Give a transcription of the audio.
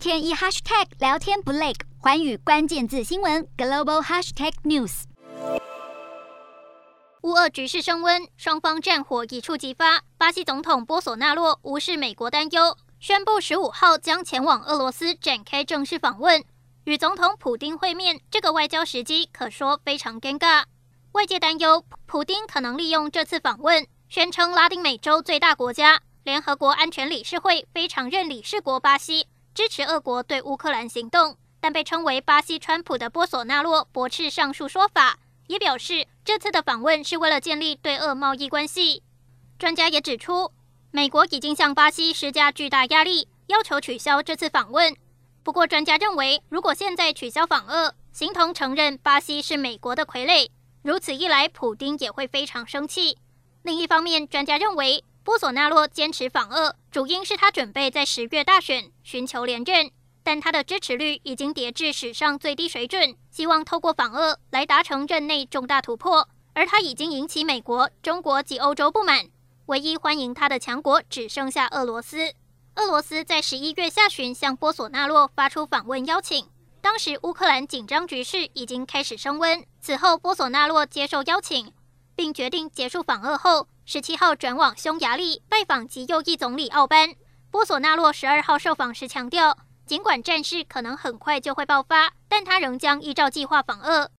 天一 hashtag 聊天不累，寰宇关键字新闻 global hashtag news。乌俄局势升温，双方战火一触即发。巴西总统波索纳洛无视美国担忧，宣布十五号将前往俄罗斯展开正式访问，与总统普丁会面。这个外交时机可说非常尴尬。外界担忧，普丁可能利用这次访问，宣称拉丁美洲最大国家。联合国安全理事会非常任理事国巴西支持俄国对乌克兰行动，但被称为巴西川普的波索纳洛驳斥上述说法，也表示这次的访问是为了建立对俄贸易关系。专家也指出，美国已经向巴西施加巨大压力，要求取消这次访问。不过，专家认为，如果现在取消访俄，形同承认巴西是美国的傀儡，如此一来，普丁也会非常生气。另一方面，专家认为。波索纳洛坚持访俄，主因是他准备在十月大选寻求连任，但他的支持率已经跌至史上最低水准。希望透过访俄来达成任内重大突破，而他已经引起美国、中国及欧洲不满。唯一欢迎他的强国只剩下俄罗斯。俄罗斯在十一月下旬向波索纳洛发出访问邀请，当时乌克兰紧张局势已经开始升温。此后，波索纳洛接受邀请，并决定结束访俄后。十七号转往匈牙利拜访极右翼总理奥班。波索纳洛十二号受访时强调，尽管战事可能很快就会爆发，但他仍将依照计划访俄。